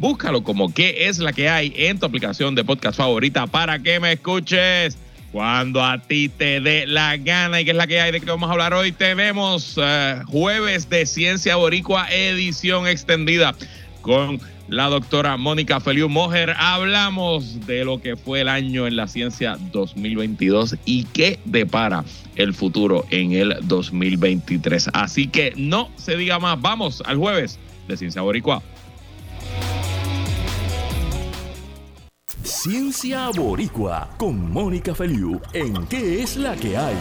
Búscalo como qué es la que hay en tu aplicación de podcast favorita para que me escuches cuando a ti te dé la gana y qué es la que hay de que vamos a hablar hoy. Tenemos eh, jueves de Ciencia Boricua edición extendida con la doctora Mónica Feliu Mojer. Hablamos de lo que fue el año en la ciencia 2022 y qué depara el futuro en el 2023. Así que no se diga más, vamos al jueves de Ciencia Boricua. Ciencia Boricua con Mónica Feliu en ¿Qué es la que hay?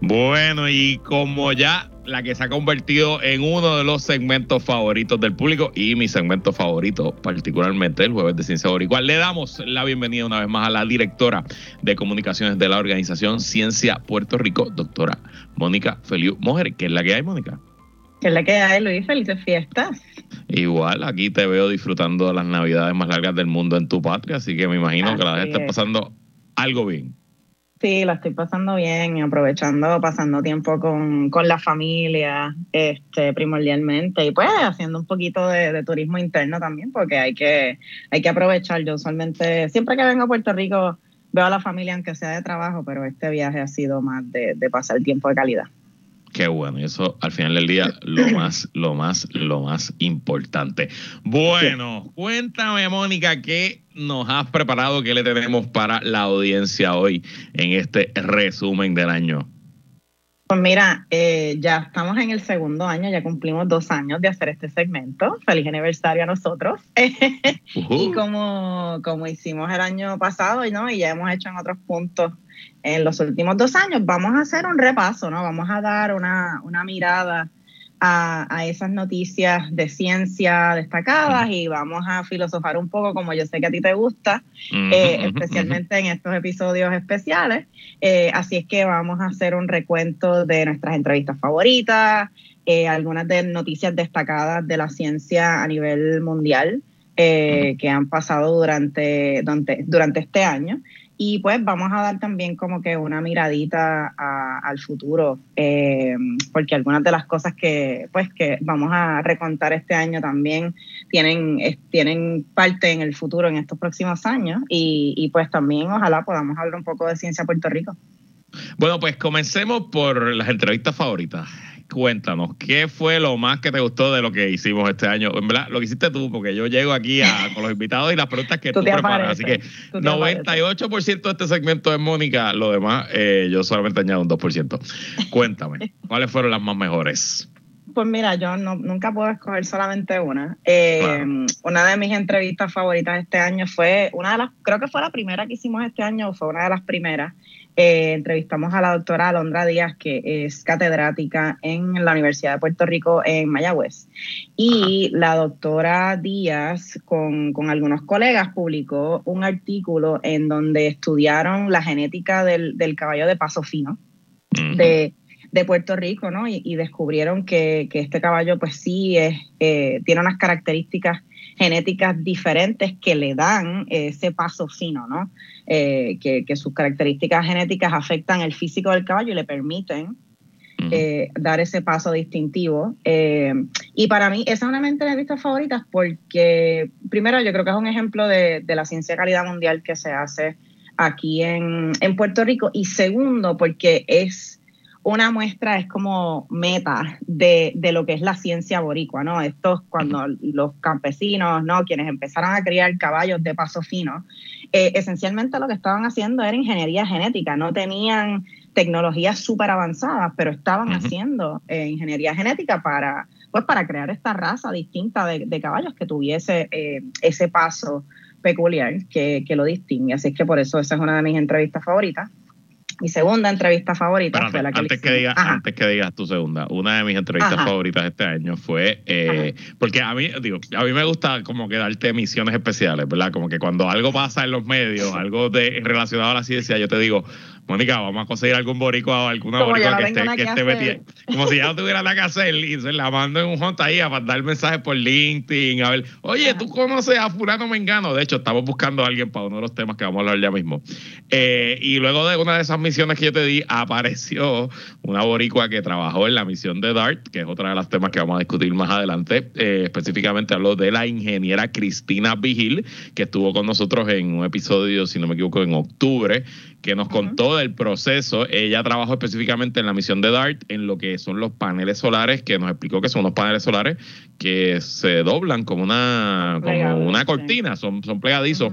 Bueno, y como ya la que se ha convertido en uno de los segmentos favoritos del público y mi segmento favorito, particularmente el jueves de Ciencia Boricua, le damos la bienvenida una vez más a la directora de comunicaciones de la organización Ciencia Puerto Rico, doctora Mónica Feliu Mojer. ¿Qué es la que hay, Mónica? ¿Qué es la que hay, Luis? Felices fiestas. Igual, aquí te veo disfrutando de las navidades más largas del mundo en tu patria, así que me imagino que la está pasando algo bien. Sí, la estoy pasando bien, aprovechando, pasando tiempo con, la familia, este, primordialmente, y pues haciendo un poquito de, turismo interno también, porque hay que, hay que aprovechar. Yo usualmente, siempre que vengo a Puerto Rico, veo a la familia, aunque sea de trabajo, pero este viaje ha sido más de, de pasar tiempo de calidad. Qué bueno, y eso al final del día lo más, lo más, lo más importante. Bueno, cuéntame, Mónica, ¿qué nos has preparado? ¿Qué le tenemos para la audiencia hoy en este resumen del año? Pues mira, eh, ya estamos en el segundo año, ya cumplimos dos años de hacer este segmento. Feliz aniversario a nosotros. y como, como hicimos el año pasado, ¿no? y ya hemos hecho en otros puntos en los últimos dos años, vamos a hacer un repaso, ¿no? Vamos a dar una, una mirada a, esas noticias de ciencia destacadas y vamos a filosofar un poco como yo sé que a ti te gusta, eh, especialmente en estos episodios especiales. Eh, así es que vamos a hacer un recuento de nuestras entrevistas favoritas, eh, algunas de noticias destacadas de la ciencia a nivel mundial. que han pasado durante, durante, durante este año y pues vamos a dar también como que una miradita al futuro, eh, porque algunas de las cosas que pues que vamos a recontar este año también tienen, tienen parte en el futuro en estos próximos años y, y pues también ojalá podamos hablar un poco de ciencia Puerto Rico. Bueno, pues comencemos por las entrevistas favoritas cuéntanos, ¿qué fue lo más que te gustó de lo que hicimos este año? En verdad, lo que hiciste tú, porque yo llego aquí con los invitados y las preguntas que tú, preparas. Así que 98% de este segmento es Mónica, lo demás eh, yo solamente añado un 2%. Cuéntame, ¿cuáles fueron las más mejores? Pues mira, yo no, nunca puedo escoger solamente una. Eh, una de mis entrevistas favoritas este año fue, una de las, creo que fue la primera que hicimos este año, fue una de las primeras, eh, entrevistamos a la doctora Alondra Díaz, que es catedrática en la Universidad de Puerto Rico en Mayagüez. Y la doctora Díaz, con, algunos colegas, publicó un artículo en donde estudiaron la genética del, caballo de paso fino. de, Puerto Rico, ¿no? Y, descubrieron que, este caballo, pues sí, es, eh, tiene unas características genéticas diferentes que le dan ese paso fino, ¿no? Eh, que, sus características genéticas afectan el físico del caballo y le permiten eh, dar ese paso distintivo. Eh, y para mí, esa es una de mis entrevistas favoritas porque, primero, yo creo que es un ejemplo de, la ciencia de calidad mundial que se hace aquí en, en Puerto Rico. Y segundo, porque es una muestra es como meta de, lo que es la ciencia boricua, ¿no? Estos cuando los campesinos, ¿no? Quienes empezaron a criar caballos de paso fino, eh, esencialmente lo que estaban haciendo era ingeniería genética, no tenían tecnologías súper avanzadas, pero estaban haciendo eh, ingeniería genética para, pues, para crear esta raza distinta de, caballos que tuviese eh, ese paso peculiar que, que lo distingue. Así que por eso esa es una de mis entrevistas favoritas. Mi segunda entrevista favorita fue la que antes, que digas, antes que digas tu segunda, una de mis entrevistas favoritas este año fue, eh, porque a mí, digo, a mí me gusta como que darte misiones especiales, ¿verdad? Como que cuando algo pasa en los medios, algo de relacionado a la ciencia, yo te digo, Mónica, vamos a conseguir algún boricua o alguna boricua que esté, que esté metida. Como si ya no tuviera nada que hacer y se la mando en un junta ahí a mandar mensajes por LinkedIn, a ver, oye, ¿tú conoces a fulano Mengano? De hecho, estamos buscando a alguien para uno de los temas que vamos a hablar ya mismo. Eh, y luego de una de esas misiones que yo te di, apareció una boricua que trabajó en la misión de DART, que es otra de los temas que vamos a discutir más adelante. Eh, específicamente habló de la ingeniera Cristina Vigil, que estuvo con nosotros en un episodio, si no me equivoco, en octubre, que nos contó del proceso. Ella trabajó específicamente en la misión de DART, en lo que son los paneles solares, que nos explicó que son unos paneles solares que se doblan como una, como una cortina, son, son plegadizos.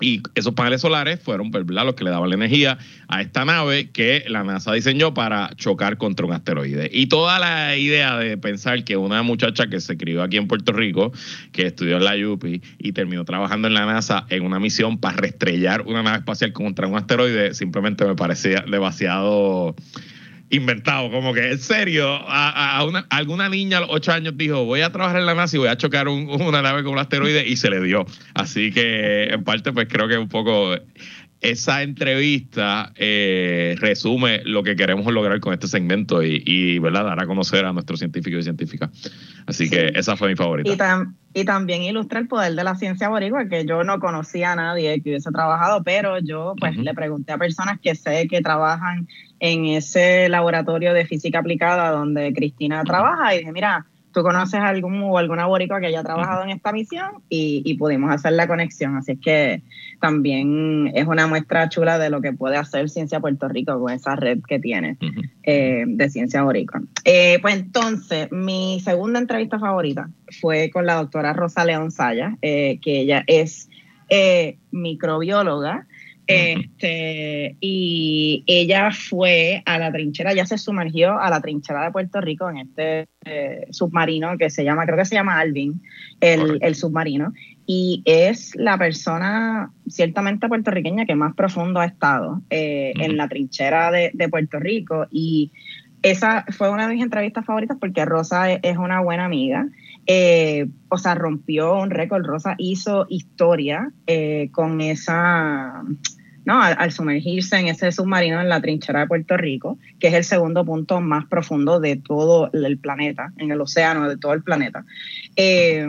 Y esos paneles solares fueron pues, los que le daban la energía a esta nave que la NASA diseñó para chocar contra un asteroide. Y toda la idea de pensar que una muchacha que se crió aquí en Puerto Rico, que estudió en la UPI y terminó trabajando en la NASA en una misión para restrellar una nave espacial contra un asteroide, simplemente me parecía demasiado inventado, como que en serio, a, una, alguna niña a los ocho años dijo, voy a trabajar en la NASA y voy a chocar una nave con un asteroide y se le dio. Así que en parte pues creo que un poco esa entrevista eh, resume lo que queremos lograr con este segmento y, ¿verdad? dar a conocer a nuestros científicos y científicas. Así que esa fue mi favorita. Y, también ilustra el poder de la ciencia boricua, que yo no conocía a nadie que hubiese trabajado, pero yo pues le pregunté a personas que sé que trabajan en ese laboratorio de física aplicada donde Cristina trabaja y dije, mira, tú conoces a algún o alguna boricua que haya trabajado en esta misión y, pudimos hacer la conexión. Así es que también es una muestra chula de lo que puede hacer Ciencia Puerto Rico con esa red que tiene eh, de ciencia boricua. Eh, pues entonces, mi segunda entrevista favorita fue con la doctora Rosa León Saya, eh, que ella es microbióloga este, y ella fue a la trinchera, ya se sumergió a la trinchera de Puerto Rico en este eh, submarino que se llama, creo que se llama Alvin, el, submarino, y es la persona ciertamente puertorriqueña que más profundo ha estado eh, en la trinchera de, Puerto Rico. Y esa fue una de mis entrevistas favoritas porque Rosa es, una buena amiga. Eh, o sea, rompió un récord. Rosa hizo historia con esa al, sumergirse en ese submarino en la trinchera de Puerto Rico, que es el segundo punto más profundo de todo el planeta, en el océano de todo el planeta. Eh,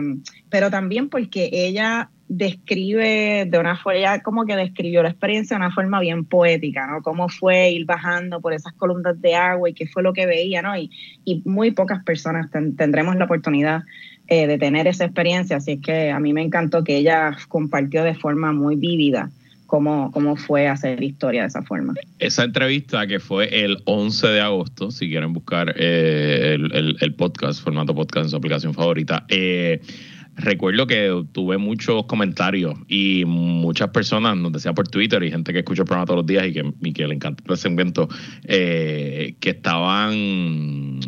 pero también porque ella describe de una forma, como que describió la experiencia de una forma bien poética, ¿no? Cómo fue ir bajando por esas columnas de agua y qué fue lo que veía, ¿no? Y, muy pocas personas tendremos la oportunidad eh, de tener esa experiencia, así es que a mí me encantó que ella compartió de forma muy vívida cómo, cómo fue hacer historia de esa forma. Esa entrevista que fue el 11 de agosto, si quieren buscar eh, el, podcast, formato podcast en su aplicación favorita, eh, recuerdo que tuve muchos comentarios y muchas personas nos decían por Twitter y gente que escucha el programa todos los días y que, que le encanta ese evento, eh, que estaban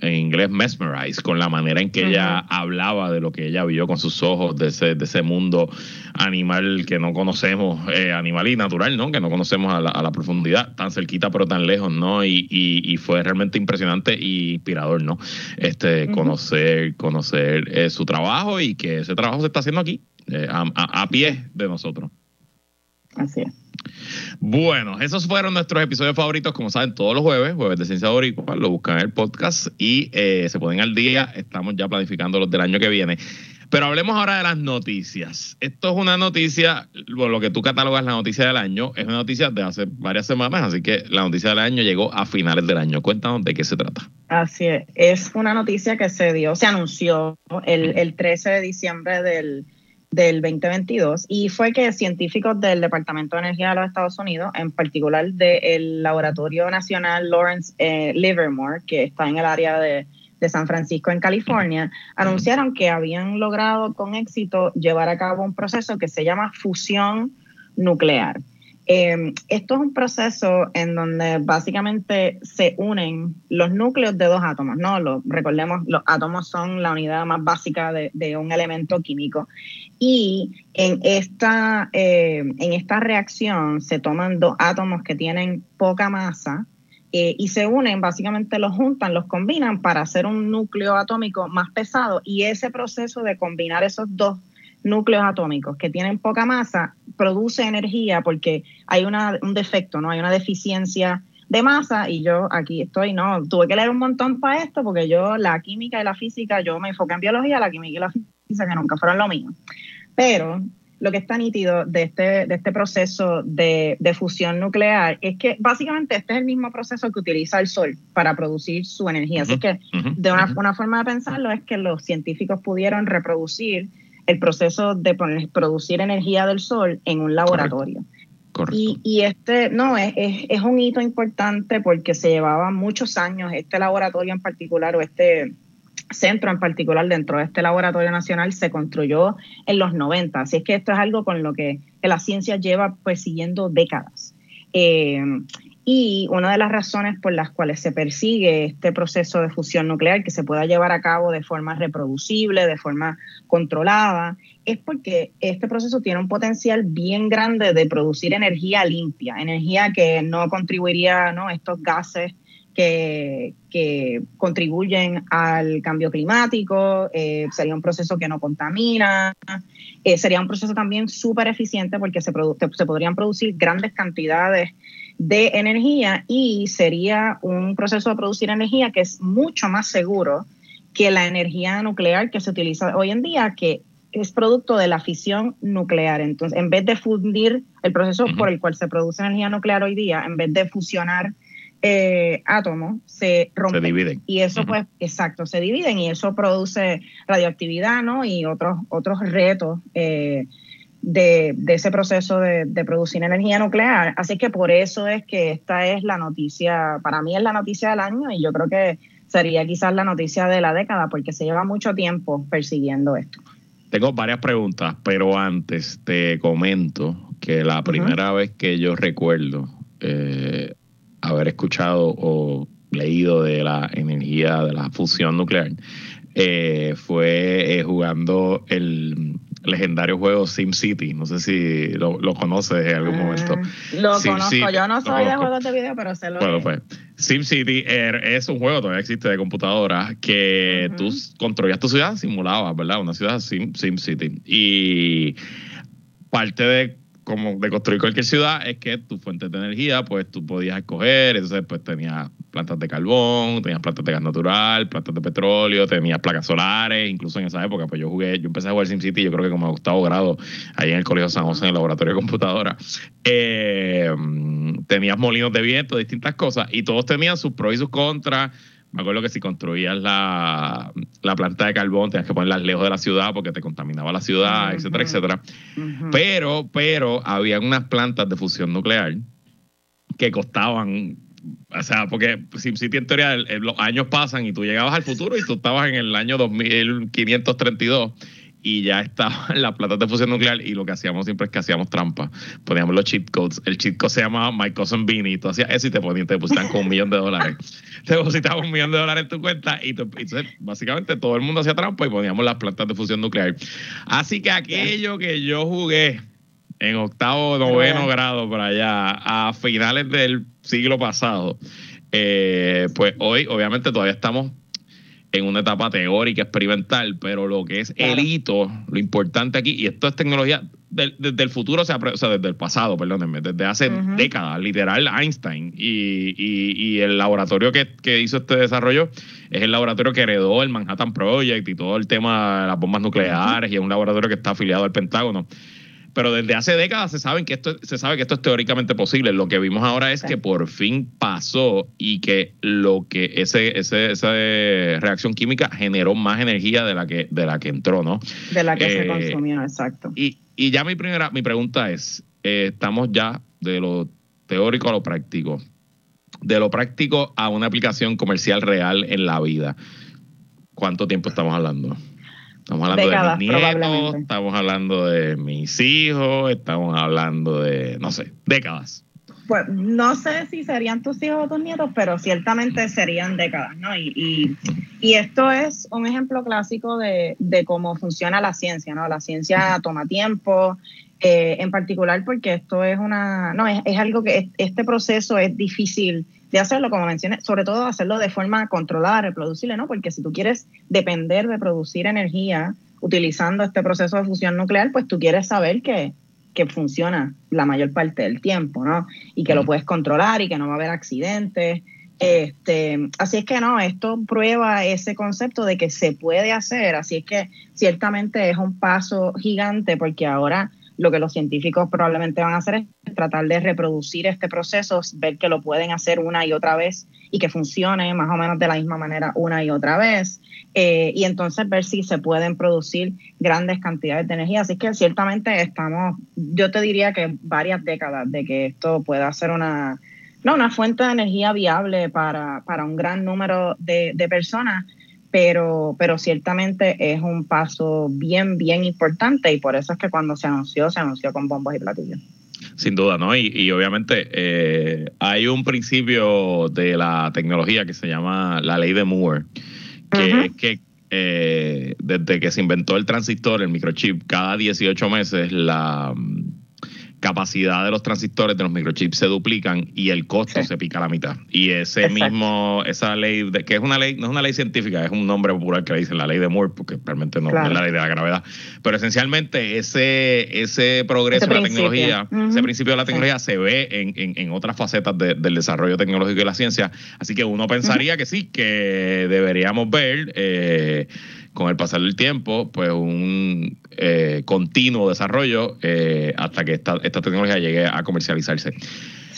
en inglés mesmerized con la manera en que ella hablaba de lo que ella vio con sus ojos, de ese, de ese mundo animal que no conocemos, eh, animal y natural, ¿no? Que no conocemos a la, profundidad, tan cerquita pero tan lejos, ¿no? Y, y, fue realmente impresionante e inspirador, ¿no? Este, conocer, conocer eh, su trabajo y que ese trabajo se está haciendo aquí, eh, a, a pie de nosotros. Así es. Bueno, esos fueron nuestros episodios favoritos, como saben, todos los jueves, jueves de Ciencia Boricua, lo buscan en el podcast y eh, se ponen al día. Estamos ya planificando los del año que viene. Pero hablemos ahora de las noticias. Esto es una noticia, lo que tú catalogas la noticia del año, es una noticia de hace varias semanas, así que la noticia del año llegó a finales del año. Cuéntanos de qué se trata. Así es, es una noticia que se dio, se anunció el, el 13 de diciembre del del 2022 y fue que científicos del Departamento de Energía de los Estados Unidos, en particular del Laboratorio Nacional Lawrence eh, Livermore, que está en el área de, de San Francisco, en California, anunciaron que habían logrado con éxito llevar a cabo un proceso que se llama fusión nuclear. Eh, esto es un proceso en donde básicamente se unen los núcleos de dos átomos, ¿no? Recordemos, los átomos son la unidad más básica de, un elemento químico. Y en esta, eh, en esta reacción se toman dos átomos que tienen poca masa, eh, y se unen, básicamente los juntan, los combinan para hacer un núcleo atómico más pesado y ese proceso de combinar esos dos núcleos atómicos que tienen poca masa produce energía porque hay una, un defecto, ¿no? Hay una deficiencia de masa y yo aquí estoy, no, tuve que leer un montón para esto porque yo la química y la física, yo me enfoqué en biología, la química y la física que nunca fueron lo mío. Pero lo que está nítido de este, de este proceso de, de, fusión nuclear es que básicamente este es el mismo proceso que utiliza el Sol para producir su energía. Así que de una, una, forma de pensarlo es que los científicos pudieron reproducir el proceso de producir energía del sol en un laboratorio. Y, y, este, no, es, es, un hito importante porque se llevaba muchos años, este laboratorio en particular o este centro en particular dentro de este laboratorio nacional se construyó en los 90, así es que esto es algo con lo que, la ciencia lleva persiguiendo décadas. Eh, y una de las razones por las cuales se persigue este proceso de fusión nuclear que se pueda llevar a cabo de forma reproducible, de forma controlada, es porque este proceso tiene un potencial bien grande de producir energía limpia, energía que no contribuiría a estos gases que, contribuyen al cambio climático, eh, sería un proceso que no contamina, eh, sería un proceso también súper eficiente porque se, se podrían producir grandes cantidades de energía y sería un proceso de producir energía que es mucho más seguro que la energía nuclear que se utiliza hoy en día, que es producto de la fisión nuclear. Entonces, en vez de fundir el proceso por el cual se produce energía nuclear hoy día, en vez de fusionar eh, átomos, se rompen. Se dividen. Y eso, pues, exacto, se dividen y eso produce radioactividad, ¿no? Y otros, otros retos. Eh, de, ese proceso de, producir energía nuclear. Así que por eso es que esta es la noticia, para mí es la noticia del año y yo creo que sería quizás la noticia de la década porque se lleva mucho tiempo persiguiendo esto. Tengo varias preguntas, pero antes te comento que la primera vez que yo recuerdo eh, haber escuchado o leído de la energía de la fusión nuclear eh, fue eh, jugando el legendario juego SimCity. No sé si lo, lo conoces en algún momento. Lo conozco. Yo no soy de juegos de video, pero sé lo bueno, pues, SimCity es un juego, todavía existe de computadora, que tú construías tu ciudad, simulabas, ¿verdad? Una ciudad Sim, SimCity. Y parte de como de construir cualquier ciudad es que tu fuente de energía, pues tú podías escoger, entonces pues tenías plantas de carbón, tenías plantas de gas natural, plantas de petróleo, tenías placas solares, incluso en esa época, pues yo jugué, yo empecé a jugar SimCity, yo creo que como a octavo grado, ahí en el Colegio San José, en el laboratorio de computadora, eh, tenías molinos de viento, distintas cosas, y todos tenían sus pros y sus contras, me acuerdo que si construías la, planta de carbón tenías que ponerla lejos de la ciudad porque te contaminaba la ciudad, etcétera, etcétera. Pero, pero había unas plantas de fusión nuclear que costaban, o sea, porque SimCity en teoría los años pasan y tú llegabas al futuro y tú estabas en el año 2532 y ya estaba la plata de fusión nuclear y lo que hacíamos siempre es que hacíamos trampa. Poníamos los cheat codes. El cheat code se llamaba My Cousin Beanie. Tú hacías eso y te ponían, te depositaban con un millón de dólares. te depositaban un millón de dólares en tu cuenta y entonces básicamente todo el mundo hacía trampa y poníamos las plantas de fusión nuclear. Así que aquello que yo jugué en octavo, noveno grado por allá a finales del siglo pasado, eh, pues hoy obviamente todavía estamos en una etapa teórica, experimental, pero lo que es el hito, lo importante aquí, y esto es tecnología desde el futuro, o sea, desde el pasado, perdónenme, desde hace décadas, literal Einstein, y, y, el laboratorio que, que, hizo este desarrollo es el laboratorio que heredó el Manhattan Project y todo el tema de las bombas nucleares, y es un laboratorio que está afiliado al Pentágono. Pero desde hace décadas se saben que esto se sabe que esto es teóricamente posible. Lo que vimos ahora es que por fin pasó y que lo que ese, ese esa reacción química generó más energía de la que de la que entró, ¿no? De la que se eh, consumió, exacto. Y, y ya mi primera mi pregunta es, eh, estamos ya de lo teórico a lo práctico. De lo práctico a una aplicación comercial real en la vida. ¿Cuánto tiempo estamos hablando? Estamos hablando de mis nietos, estamos hablando de mis hijos, estamos hablando de, no sé, décadas. Pues no sé si serían tus hijos o tus nietos, pero ciertamente serían décadas, ¿no? Y, y, esto es un ejemplo clásico de, de, cómo funciona la ciencia, ¿no? La ciencia toma tiempo, eh, en particular porque esto es una, no, es, es algo que este proceso es difícil de hacerlo, como mencioné, sobre todo hacerlo de forma controlada, reproducible, ¿no? Porque si tú quieres depender de producir energía utilizando este proceso de fusión nuclear, pues tú quieres saber que, que funciona la mayor parte del tiempo, ¿no? Y que lo puedes controlar y que no va a haber accidentes. Este, así es que no, esto prueba ese concepto de que se puede hacer, así es que ciertamente es un paso gigante porque ahora lo que los científicos probablemente van a hacer es tratar de reproducir este proceso, ver que lo pueden hacer una y otra vez y que funcione más o menos de la misma manera una y otra vez, eh, y entonces ver si se pueden producir grandes cantidades de energía. Así que ciertamente estamos, yo te diría que varias décadas de que esto pueda ser una, no, una fuente de energía viable para, para un gran número de, de personas pero, pero ciertamente es un paso bien, bien importante y por eso es que cuando se anunció, se anunció con bombos y platillos. Sin duda, ¿no? Y, obviamente eh, hay un principio de la tecnología que se llama la ley de Moore, que es que eh, desde que se inventó el transistor, el microchip, cada 18 meses la capacidad de los transistores de los microchips se duplican y el costo se pica a la mitad. Y ese mismo, esa ley, de, que es una ley, no es una ley científica, es un nombre popular que le dicen la ley de Moore, porque realmente no, es la ley de la gravedad. Pero esencialmente ese, ese progreso de la tecnología, ese principio de la tecnología se ve en, en, otras facetas del desarrollo tecnológico y la ciencia. Así que uno pensaría que sí, que deberíamos ver eh, con el pasar del tiempo, pues un eh, continuo desarrollo eh, hasta que esta, esta tecnología llegue a comercializarse.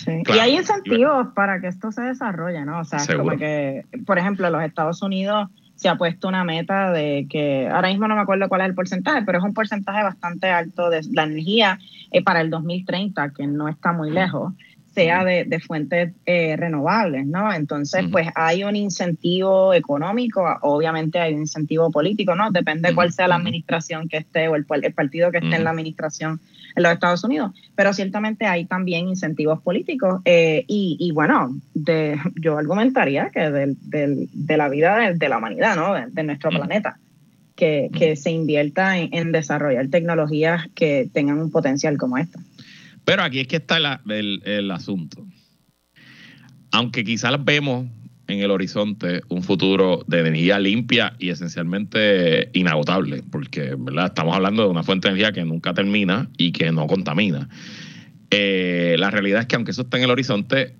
y hay incentivos para que esto se desarrolle, ¿no? O sea, como que, por ejemplo, en los Estados Unidos se ha puesto una meta de que, ahora mismo no me acuerdo cuál es el porcentaje, pero es un porcentaje bastante alto de la energía eh, para el 2030, que no está muy lejos sea de, de fuentes eh, renovables, ¿no? Entonces, pues hay un incentivo económico, obviamente hay un incentivo político, ¿no? Depende cuál sea la administración que esté o el, el partido que esté en la administración en los Estados Unidos, pero ciertamente hay también incentivos políticos eh, y, y, bueno, de, yo argumentaría que de, de la vida de, la humanidad, ¿no? De, nuestro planeta. Que, que, se invierta en, en desarrollar tecnologías que tengan un potencial como esta. Pero aquí es que está el, asunto. Aunque quizás vemos en el horizonte un futuro de energía limpia y esencialmente inagotable, porque estamos hablando de una fuente de energía que nunca termina y que no contamina. Eh, la realidad es que aunque eso está en el horizonte,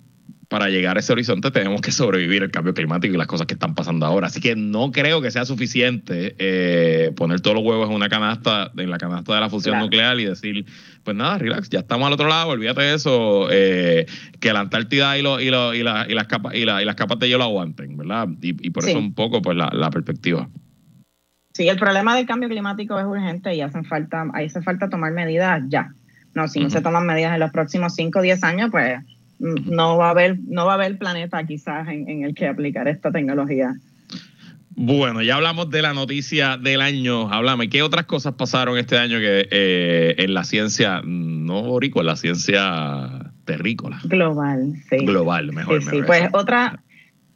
para llegar a ese horizonte tenemos que sobrevivir el cambio climático y las cosas que están pasando ahora. Así que no creo que sea suficiente eh, poner todos los huevos en una canasta, en la canasta de la fusión nuclear y decir, pues nada, relax, ya estamos al otro lado, olvídate de eso, eh, que la Antártida y, y, y, las capas, y, las capas de hielo aguanten, ¿verdad? Y, por eso un poco pues la, perspectiva. Sí, el problema del cambio climático es urgente y hacen falta, hace falta tomar medidas ya. No, si no se toman medidas en los próximos 5 o 10 años, pues no va a haber, no va a haber planeta quizás en, el que aplicar esta tecnología. Bueno, ya hablamos de la noticia del año. Háblame, ¿qué otras cosas pasaron este año que eh, en la ciencia, no borico, en la ciencia terrícola? Global, sí. Global, mejor. Sí, pues otra,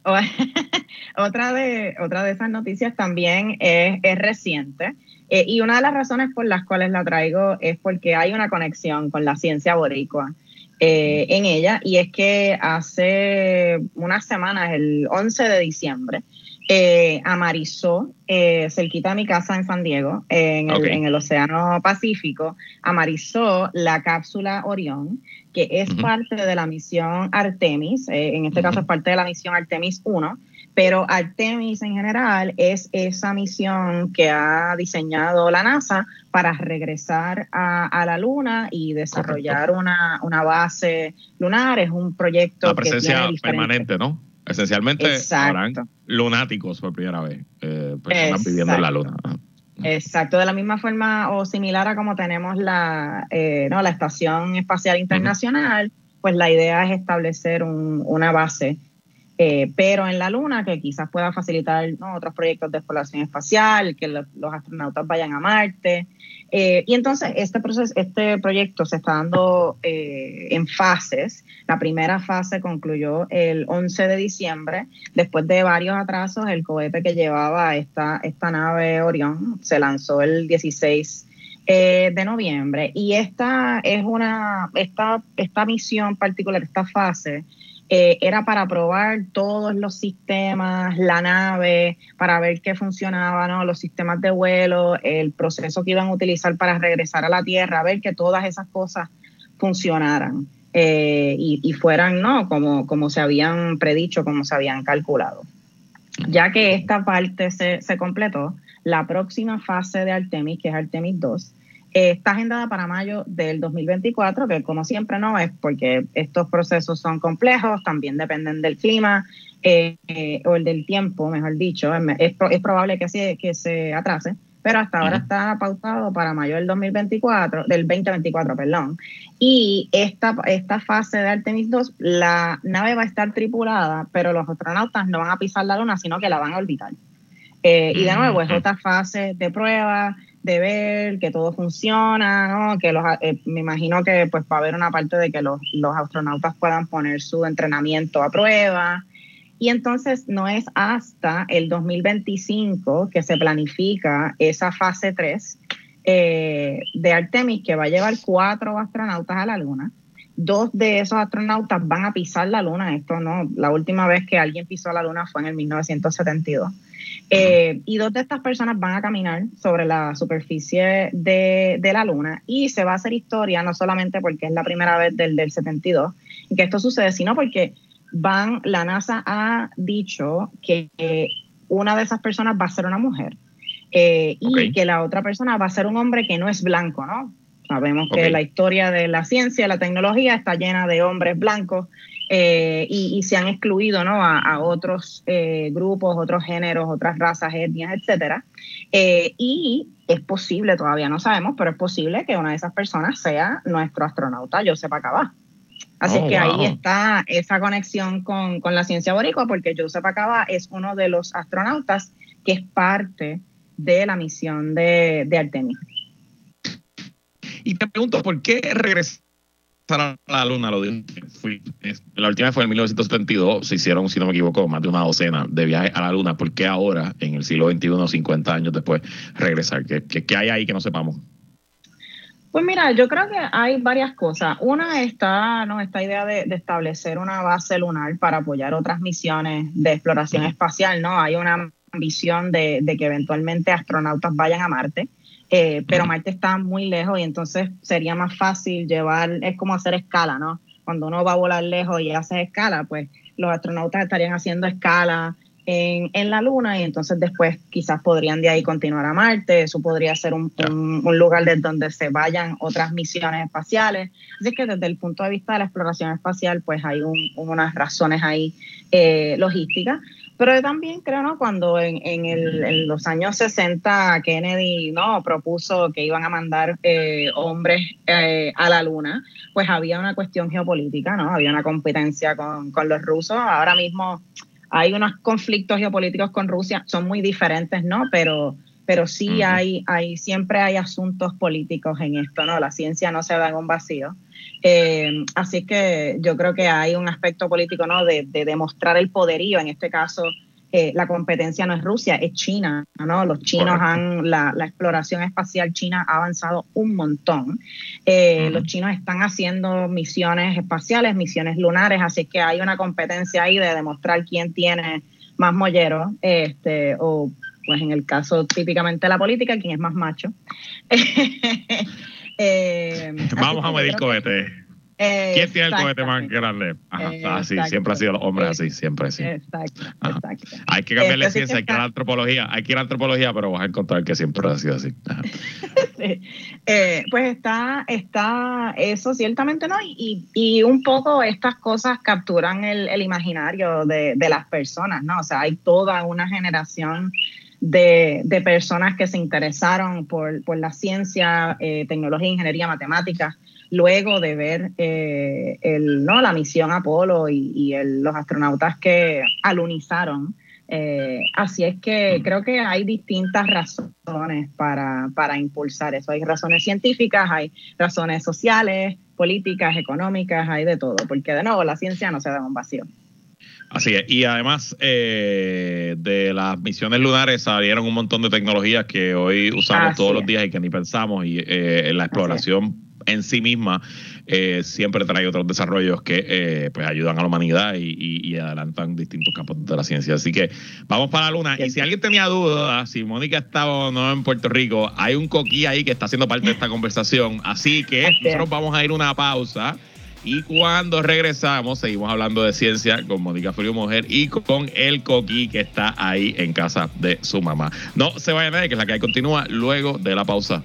otra, de, otra de esas noticias también es, reciente. Eh, y una de las razones por las cuales la traigo es porque hay una conexión con la ciencia boricua. Eh, en ella y es que hace unas semanas, el 11 de diciembre, eh, amarizó, eh, cerquita de mi casa en San Diego, en, el, Océano Pacífico, amarizó la cápsula Orión, que es parte de la misión Artemis, en este caso es parte de la misión Artemis 1, pero Artemis en general es esa misión que ha diseñado la NASA para regresar a, la Luna y desarrollar una, base lunar. Es un proyecto la presencia permanente, ¿no? Esencialmente lunáticos por primera vez, eh, personas viviendo en la Luna. Exacto, de la misma forma o similar a como tenemos la, eh, no, la Estación Espacial Internacional, pues la idea es establecer una base, eh, pero en la Luna que quizás pueda facilitar otros proyectos de exploración espacial, que los astronautas vayan a Marte, eh, y entonces este, proceso, este proyecto se está dando eh, en fases. La primera fase concluyó el 11 de diciembre. Después de varios atrasos, el cohete que llevaba esta, esta nave Orión se lanzó el 16 eh, de noviembre. Y esta es una, esta, esta misión particular, esta fase, eh, era para probar todos los sistemas, la nave, para ver qué funcionaba, ¿no? los sistemas de vuelo, el proceso que iban a utilizar para regresar a la Tierra, ver que todas esas cosas funcionaran eh, y, fueran ¿no? como, como se habían predicho, como se habían calculado. Ya que esta parte se, se completó, la próxima fase de Artemis, que es Artemis 2, eh, está agendada para mayo del 2024, que como siempre no es porque estos procesos son complejos, también dependen del clima eh, eh, o el del tiempo, mejor dicho. Es, probable que, se, que se atrase, pero hasta ahora está pautado para mayo del 2024, del 2024, perdón. Y esta, esta fase de Artemis 2, la nave va a estar tripulada, pero los astronautas no van a pisar la luna, sino que la van a orbitar. y de nuevo, es otra fase de prueba de ver que todo funciona, ¿no? Que los, eh, me imagino que pues va a haber una parte de que los, los astronautas puedan poner su entrenamiento a prueba. Y entonces no es hasta el 2025 que se planifica esa fase 3 eh, de Artemis que va a llevar cuatro astronautas a la Luna. Dos de esos astronautas van a pisar la Luna. Esto no, la última vez que alguien pisó la Luna fue en el 1972. Eh, y dos de estas personas van a caminar sobre la superficie de, la Luna y se va a hacer historia no solamente porque es la primera vez del, del 72 que esto sucede, sino porque van, la NASA ha dicho que una de esas personas va a ser una mujer eh, y que la otra persona va a ser un hombre que no es blanco, ¿no? Sabemos que la historia de la ciencia, la tecnología está llena de hombres blancos eh, y, se han excluido ¿no? a, otros eh, grupos, otros géneros, otras razas, etnias, etcétera. Eh, y es posible, todavía no sabemos, pero es posible que una de esas personas sea nuestro astronauta Joseph Acaba. Así oh, que ahí está esa conexión con, la ciencia boricua, porque Joseph Acaba es uno de los astronautas que es parte de la misión de, de Artemis. Y te pregunto, ¿por qué regresar a la luna? Lo la última fue en 1972, se hicieron, si no me equivoco, más de una docena de viajes a la luna. ¿Por qué ahora, en el siglo XXI, 50 años después, regresar? ¿Qué, qué, hay ahí que no sepamos? Pues mira, yo creo que hay varias cosas. Una está, ¿no? Esta idea de, establecer una base lunar para apoyar otras misiones de exploración espacial, ¿no? Hay una ambición de, de que eventualmente astronautas vayan a Marte. Eh, pero Marte está muy lejos y entonces sería más fácil llevar, es como hacer escala, ¿no? Cuando uno va a volar lejos y hace escala, pues los astronautas estarían haciendo escala en, en, la Luna y entonces después quizás podrían de ahí continuar a Marte, eso podría ser un, un, lugar de donde se vayan otras misiones espaciales. Así que desde el punto de vista de la exploración espacial, pues hay unas razones ahí eh, logísticas. Pero yo también creo, ¿no? Cuando en, en, el, en, los años 60 Kennedy, ¿no? Propuso que iban a mandar eh, hombres eh, a la luna, pues había una cuestión geopolítica, ¿no? Había una competencia con, con los rusos. Ahora mismo hay unos conflictos geopolíticos con Rusia, son muy diferentes, ¿no? Pero, pero sí hay, hay, siempre hay asuntos políticos en esto, ¿no? La ciencia no se da en un vacío. Eh, así que yo creo que hay un aspecto político, ¿no? De, demostrar el poderío. En este caso, eh, la competencia no es Rusia, es China, ¿no? Los chinos han, la, exploración espacial china ha avanzado un montón. Eh, los chinos están haciendo misiones espaciales, misiones lunares, así que hay una competencia ahí de demostrar quién tiene más mollero, este, o pues en el caso típicamente de la política, quién es más macho. Eh, Vamos a medir cohetes. ¿Quién tiene el cohete más grande? Ajá, así, siempre ha sido los hombres así, siempre así. Exacto, exacto. Hay que cambiarle este, ciencia, hay que ir a la antropología, hay que ir a la antropología, pero vas a encontrar que siempre ha sido así. Eh, pues está, está eso ciertamente, ¿no? Y, y un poco estas cosas capturan el, el imaginario de, de, las personas, ¿no? O sea, hay toda una generación de, de personas que se interesaron por, por la ciencia, eh, tecnología, ingeniería, matemáticas, luego de ver eh, el, ¿no? la misión Apolo y, y el, los astronautas que alunizaron eh, así es que creo que hay distintas razones para, para, impulsar eso. Hay razones científicas, hay razones sociales, políticas, económicas, hay de todo, porque de nuevo la ciencia no se da en un vacío. Así es, y además eh, de las misiones lunares salieron un montón de tecnologías que hoy usamos todos los días y que ni pensamos, y eh, la exploración en sí misma eh, siempre trae otros desarrollos que eh, pues ayudan a la humanidad y, adelantan distintos campos de la ciencia. Así que vamos para la luna. Y si alguien tenía dudas, si Mónica estaba o no en Puerto Rico, hay un coquí ahí que está haciendo parte de esta conversación. Así que nosotros vamos a ir una pausa. Y cuando regresamos, seguimos hablando de ciencia con Mónica Frío Mujer y con el coquí que está ahí en casa de su mamá. No se vayan a ver, que es la que continúa luego de la pausa.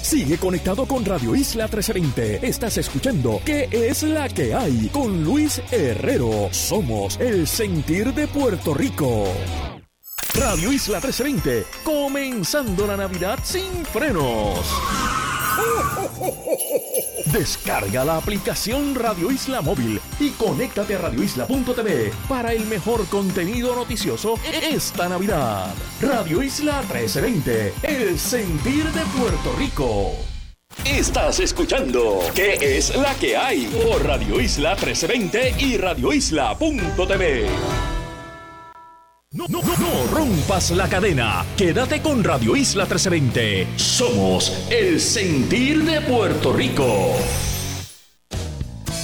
Sigue conectado con Radio Isla 1320. Estás escuchando ¿Qué es la que hay? Con Luis Herrero. Somos el sentir de Puerto Rico. Radio Isla 1320. Comenzando la Navidad sin frenos. Descarga la aplicación Radio Isla Móvil y conéctate a radioisla.tv para el mejor contenido noticioso esta Navidad. Radio Isla 1320, el sentir de Puerto Rico. Estás escuchando ¿Qué es la que hay? por Radio Isla 1320 y radioisla.tv. No, rompas la cadena. Quédate con Radio Isla 1320. Somos el sentir de Puerto Rico.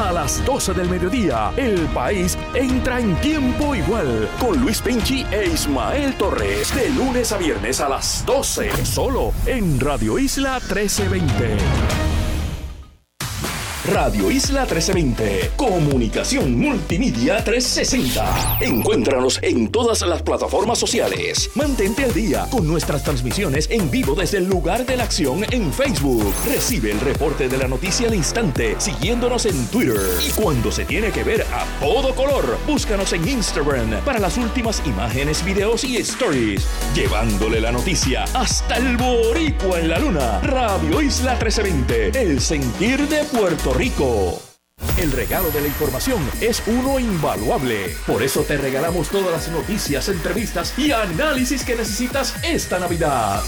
A las 12 del mediodía, el país entra en tiempo igual con Luis Pinchi e Ismael Torres. De lunes a viernes a las 12, solo en Radio Isla 1320. Radio Isla 1320. Comunicación Multimedia 360. Encuéntranos en todas las plataformas sociales. Mantente al día con nuestras transmisiones en vivo desde el lugar de la acción en Facebook. Recibe el reporte de la noticia al instante siguiéndonos en Twitter. Y cuando se tiene que ver a todo color, búscanos en Instagram para las últimas imágenes, videos y stories. Llevándole la noticia hasta el boricua en la luna. Radio Isla 1320. El sentir de Puerto Rico. El regalo de la información es uno invaluable. Por eso te regalamos todas las noticias, entrevistas y análisis que necesitas esta Navidad.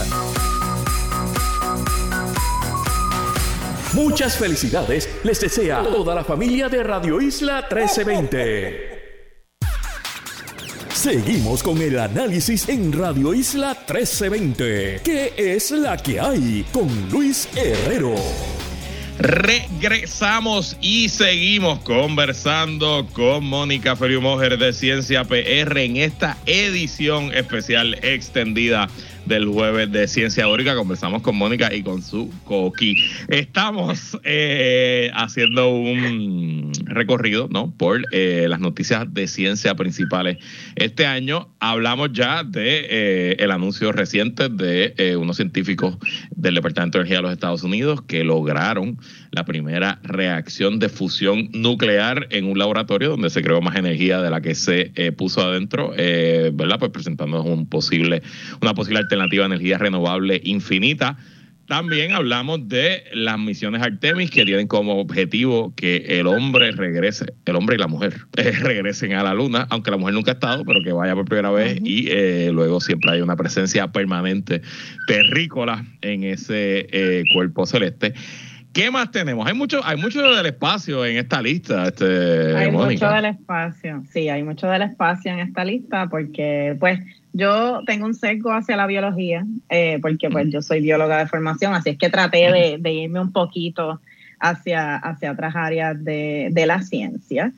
Muchas felicidades les desea toda la familia de Radio Isla 1320. Seguimos con el análisis en Radio Isla 1320. ¿Qué es la que hay? Con Luis Herrero. Regresamos y seguimos conversando con Mónica Feriu de Ciencia PR en esta edición especial extendida del jueves de Ciencia Órica. Conversamos con Mónica y con su coqui. Estamos eh, haciendo un recorrido ¿no? por eh, las noticias de ciencia principales. Este año hablamos ya de eh, el anuncio reciente de unos científicos del Departamento de Energía de los Estados Unidos que lograron la primera reacción de fusión nuclear en un laboratorio donde se creó más energía de la que se puso adentro, ¿verdad? Pues presentando un posible, una posible alternativa de energía renovable infinita. También hablamos de las misiones Artemis que tienen como objetivo que el hombre regrese, el hombre y la mujer eh, regresen a la luna, aunque la mujer nunca ha estado, pero que vaya por primera vez y eh, luego siempre hay una presencia permanente terrícola en ese eh, cuerpo celeste. ¿Qué más tenemos? Hay mucho, hay mucho del espacio en esta lista. Este, hay mucho del espacio, sí, hay mucho del espacio en esta lista porque, pues, yo tengo un sesgo hacia la biología, eh, porque pues yo soy bióloga de formación, así es que traté de, irme un poquito hacia, hacia otras áreas de, de la ciencia.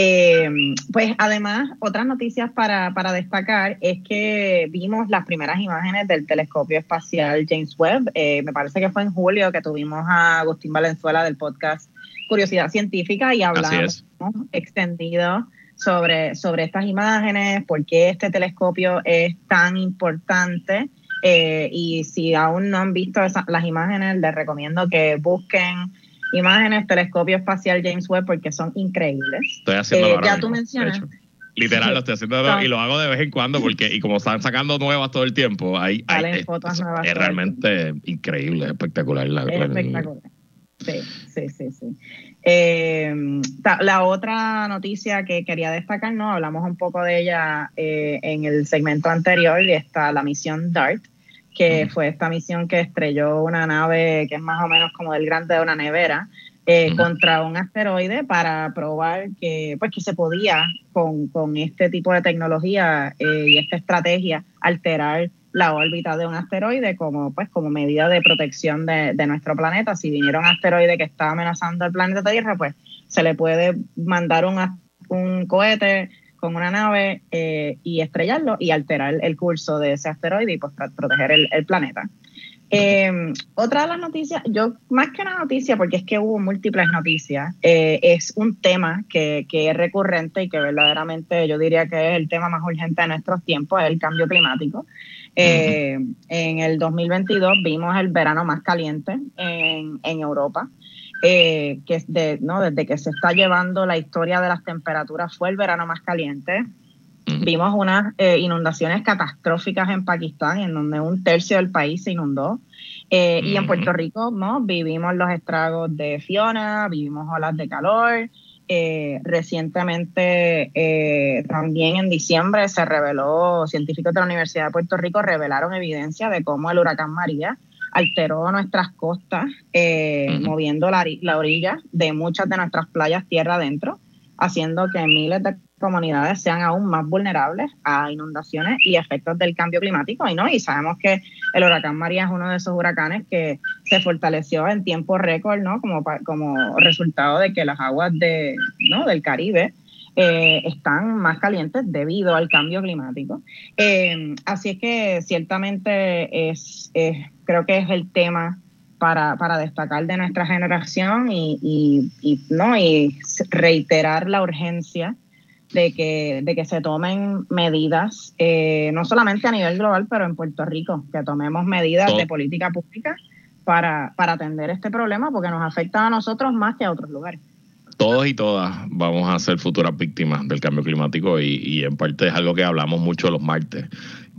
Eh, pues además, otras noticias para, para, destacar es que vimos las primeras imágenes del telescopio espacial James Webb. Eh, me parece que fue en julio que tuvimos a Agustín Valenzuela del podcast Curiosidad Científica y hablamos extendido sobre, sobre estas imágenes, por qué este telescopio es tan importante. Eh, y si aún no han visto las imágenes, les recomiendo que busquen imágenes, telescopio espacial James Webb, porque son increíbles. Estoy haciendo eh, Ya tú mencionas. Literal, lo estoy haciendo y lo hago de vez en cuando porque, y como están sacando nuevas todo el tiempo, hay, hay fotos nuevas. Es realmente increíble, espectacular. La, es espectacular. Sí, sí, sí, sí. Eh, la otra noticia que quería destacar, no, hablamos un poco de ella eh, en el segmento anterior, y está la misión DART, que fue esta misión que estrelló una nave que es más o menos como del grande de una nevera eh, contra un asteroide para probar que, pues, que se podía con, con este tipo de tecnología eh, y esta estrategia alterar la órbita de un asteroide como, pues, como medida de protección de, de nuestro planeta. Si viniera un asteroide que está amenazando al planeta Tierra, pues se le puede mandar un, un cohete con una nave eh, y estrellarlo y alterar el curso de ese asteroide y pues, proteger el, planeta. Eh, otra de las noticias, yo más que una noticia, porque es que hubo múltiples noticias, eh, es un tema que, que, es recurrente y que verdaderamente yo diría que es el tema más urgente de nuestros tiempos, es el cambio climático. En el 2022 vimos el verano más caliente en, en Europa. Eh, que de, ¿no? desde que se está llevando la historia de las temperaturas fue el verano más caliente. Vimos unas eh, inundaciones catastróficas en Pakistán, en donde un tercio del país se inundó. Eh, y en Puerto Rico, ¿no? Vivimos los estragos de Fiona, vivimos olas de calor. recientemente, también en diciembre, se reveló, científicos de la Universidad de Puerto Rico revelaron evidencia de cómo el huracán María alteró nuestras costas, eh, moviendo la, orilla de muchas de nuestras playas tierra adentro, haciendo que miles de comunidades sean aún más vulnerables a inundaciones y efectos del cambio climático. Y no, y sabemos que el huracán María es uno de esos huracanes que se fortaleció en tiempo récord, ¿no? Como, como resultado de que las aguas de, ¿no? del Caribe eh, están más calientes debido al cambio climático. Eh, así es que ciertamente es, creo que es el tema para, destacar de nuestra generación y, ¿no? y reiterar la urgencia de que, de que se tomen medidas, eh, no solamente a nivel global, pero en Puerto Rico, que tomemos medidas de política pública para, para atender este problema, porque nos afecta a nosotros más que a otros lugares todos y todas vamos a ser futuras víctimas del cambio climático y, en parte es algo que hablamos mucho los martes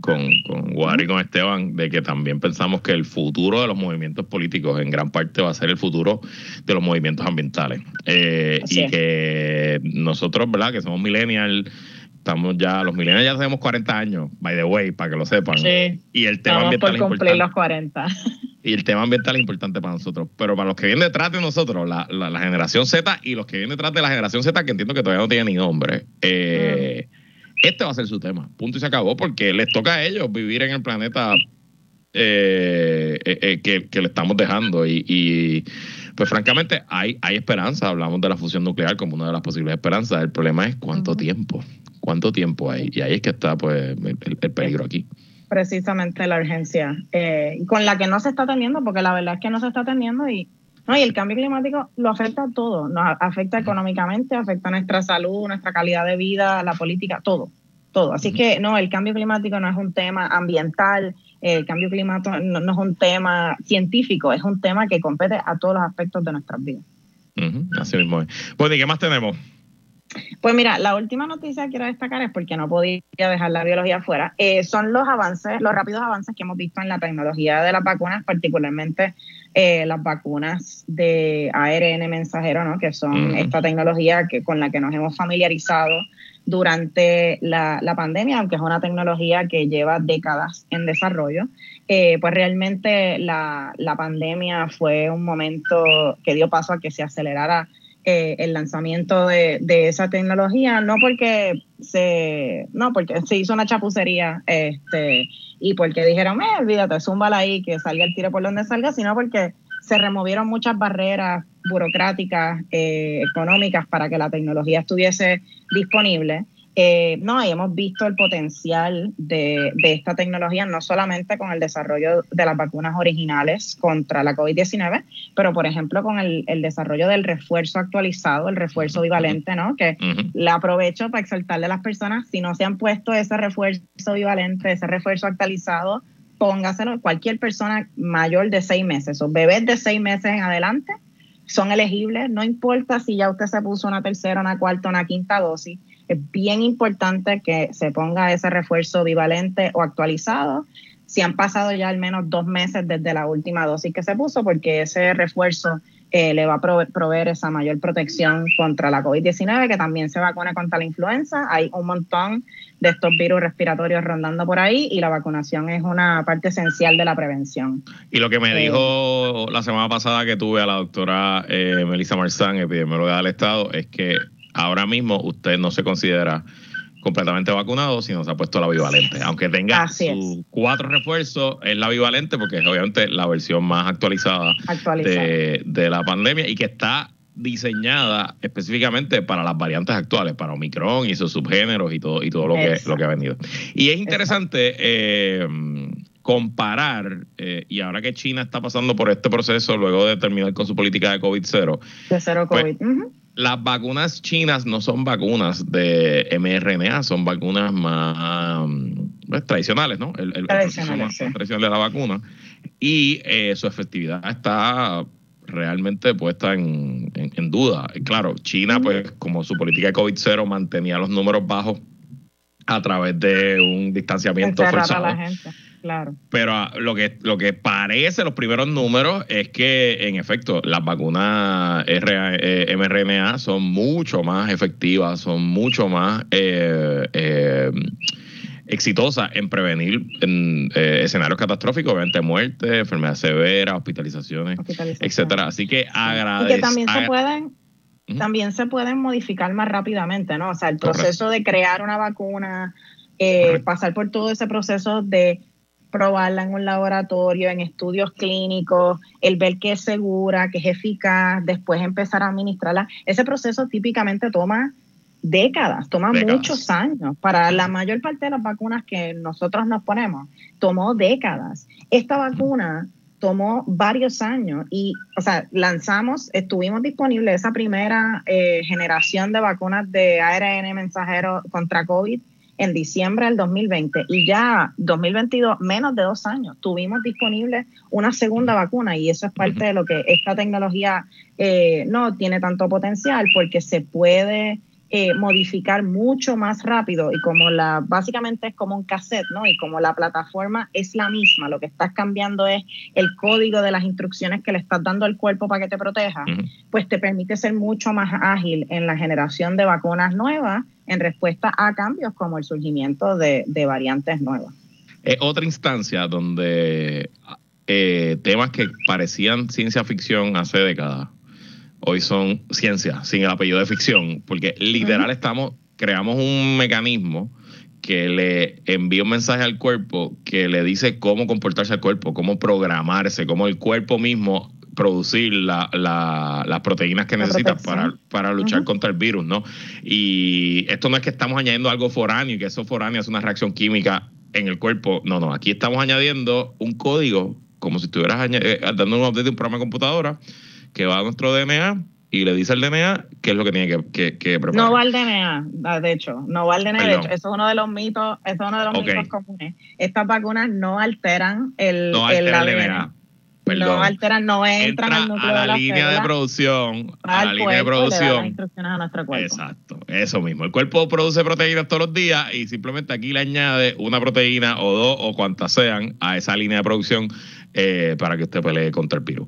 con, con y con Esteban, de que también pensamos que el futuro de los movimientos políticos en gran parte va a ser el futuro de los movimientos ambientales. Eh, y que nosotros, ¿verdad? Que somos millennials, estamos ya, los millennials ya tenemos 40 años, by the way, para que lo sepan. Sí. Y el tema ambiental por cumplir los 40 y el tema ambiental es importante para nosotros. Pero para los que vienen detrás de nosotros, la, la, generación Z y los que vienen detrás de la generación Z, que entiendo que todavía no tienen ni nombre, eh, este va a ser su tema. Punto y se acabó, porque les toca a ellos vivir en el planeta eh, eh, que, le estamos dejando. Y, pues francamente hay, hay esperanza. Hablamos de la fusión nuclear como una de las posibles esperanzas. El problema es cuánto tiempo. ¿Cuánto tiempo hay? Y ahí es que está pues el peligro aquí precisamente la urgencia eh, con la que no se está atendiendo, porque la verdad es que no se está atendiendo y, no, y el cambio climático lo afecta a todo, nos afecta económicamente, afecta nuestra salud, nuestra calidad de vida, la política, todo, todo. Así que no, el cambio climático no es un tema ambiental, el cambio climático no, es un tema científico, es un tema que compete a todos los aspectos de nuestras vidas. así mismo es. Bueno, ¿y qué más tenemos? Pues mira, la última noticia que quiero destacar es porque no podía dejar la biología afuera. Eh, son los avances, los rápidos avances que hemos visto en la tecnología de las vacunas, particularmente eh, las vacunas de ARN mensajero, ¿no? que son esta tecnología que, con la que nos hemos familiarizado durante la, pandemia, aunque es una tecnología que lleva décadas en desarrollo, eh, pues realmente la, la pandemia fue un momento que dio paso a que se acelerara eh, el lanzamiento de, de, esa tecnología, no porque se, no porque se hizo una chapucería este, y porque dijeron, eh, olvídate, zúmbala ahí, que salga el tiro por donde salga, sino porque se removieron muchas barreras burocráticas, eh, económicas para que la tecnología estuviese disponible. Eh, no, y hemos visto el potencial de, esta tecnología, no solamente con el desarrollo de las vacunas originales contra la COVID-19, pero por ejemplo con el, desarrollo del refuerzo actualizado, el refuerzo bivalente, ¿no? Que le aprovecho para exaltarle a las personas, si no se han puesto ese refuerzo bivalente, ese refuerzo actualizado, póngaselo. Cualquier persona mayor de seis meses o bebés de seis meses en adelante son elegibles, no importa si ya usted se puso una tercera, una cuarta, una quinta dosis es bien importante que se ponga ese refuerzo bivalente o actualizado si han pasado ya al menos dos meses desde la última dosis que se puso, porque ese refuerzo eh, le va a proveer, esa mayor protección contra la COVID-19, que también se vacuna contra la influenza. Hay un montón de estos virus respiratorios rondando por ahí y la vacunación es una parte esencial de la prevención. Y lo que me eh, dijo la semana pasada que tuve a la doctora eh, Melissa Marzán, epidemióloga del Estado, es que ahora mismo usted no se considera completamente vacunado si no se ha puesto la bivalente. Aunque tenga sus cuatro refuerzos, es la bivalente porque es obviamente la versión más actualizada, De, la pandemia y que está diseñada específicamente para las variantes actuales, para Omicron y sus subgéneros y todo, y todo lo que, lo que ha venido. Y es interesante eh, comparar, eh, y ahora que China está pasando por este proceso luego de terminar con su política de COVID-0. De cero pues, COVID las vacunas chinas no son vacunas de mRNA, son vacunas más pues, tradicionales, ¿no? El, el tradicional de la vacuna. Y eh, su efectividad está realmente puesta en, duda. Claro, China, pues como su política de COVID-0 mantenía los números bajos a través de un distanciamiento forzado. A la gente Claro. Pero ah, lo que, lo que parece, los primeros números, es que en efecto las vacunas eh, mRNA son mucho más efectivas, son mucho más eh, eh, exitosas en prevenir escenarios catastróficos, obviamente muerte, enfermedades severas, hospitalizaciones, etcétera. Así que agradezco. Y que también se pueden también se pueden modificar más rápidamente, ¿no? O sea, el proceso de crear una vacuna, pasar por todo ese proceso de probarla en un laboratorio, en estudios clínicos, el ver que es segura, que es eficaz, después empezar a administrarla. Ese proceso típicamente toma décadas, toma muchos años. Para la mayor parte de las vacunas que nosotros nos ponemos, tomó décadas. Esta vacuna tomó varios años y, o sea, lanzamos, estuvimos disponibles esa primera eh, generación de vacunas de ARN mensajero contra COVID en diciembre del 2020 y ya 2022, menos de dos años, tuvimos disponible una segunda vacuna y eso es parte de lo que esta tecnología eh, no tiene tanto potencial porque se puede eh, modificar mucho más rápido y como la básicamente es como un cassette, ¿no? Y como la plataforma es la misma, lo que estás cambiando es el código de las instrucciones que le estás dando al cuerpo para que te proteja, pues te permite ser mucho más ágil en la generación de vacunas nuevas en respuesta a cambios como el surgimiento de, variantes nuevas. Es otra instancia donde eh, temas que parecían ciencia ficción hace décadas hoy son ciencia, sin el apellido de ficción, porque literal estamos, creamos un mecanismo que le envía un mensaje al cuerpo que le dice cómo comportarse al cuerpo, cómo programarse, cómo el cuerpo mismo producir la, las proteínas que necesita para, para luchar contra el virus, ¿no? Y esto no es que estamos añadiendo algo foráneo y que eso foráneo es una reacción química en el cuerpo. No, no, aquí estamos añadiendo un código, como si estuvieras eh, dando un update de un programa de computadora, que va a nuestro DNA y le dice al DNA qué es lo que tiene que, que, preparar. No va al DNA, ah, de hecho, no va al DNA, de hecho, eso es uno de los mitos, eso es uno de los mitos comunes. Estas vacunas no alteran el, no el, DNA. No alteran, no entran al núcleo a la, línea de producción, a la línea de producción. instrucciones a nuestro cuerpo. Exacto, eso mismo. El cuerpo produce proteínas todos los días y simplemente aquí le añade una proteína o dos o cuantas sean a esa línea de producción eh, para que usted pelee contra el virus.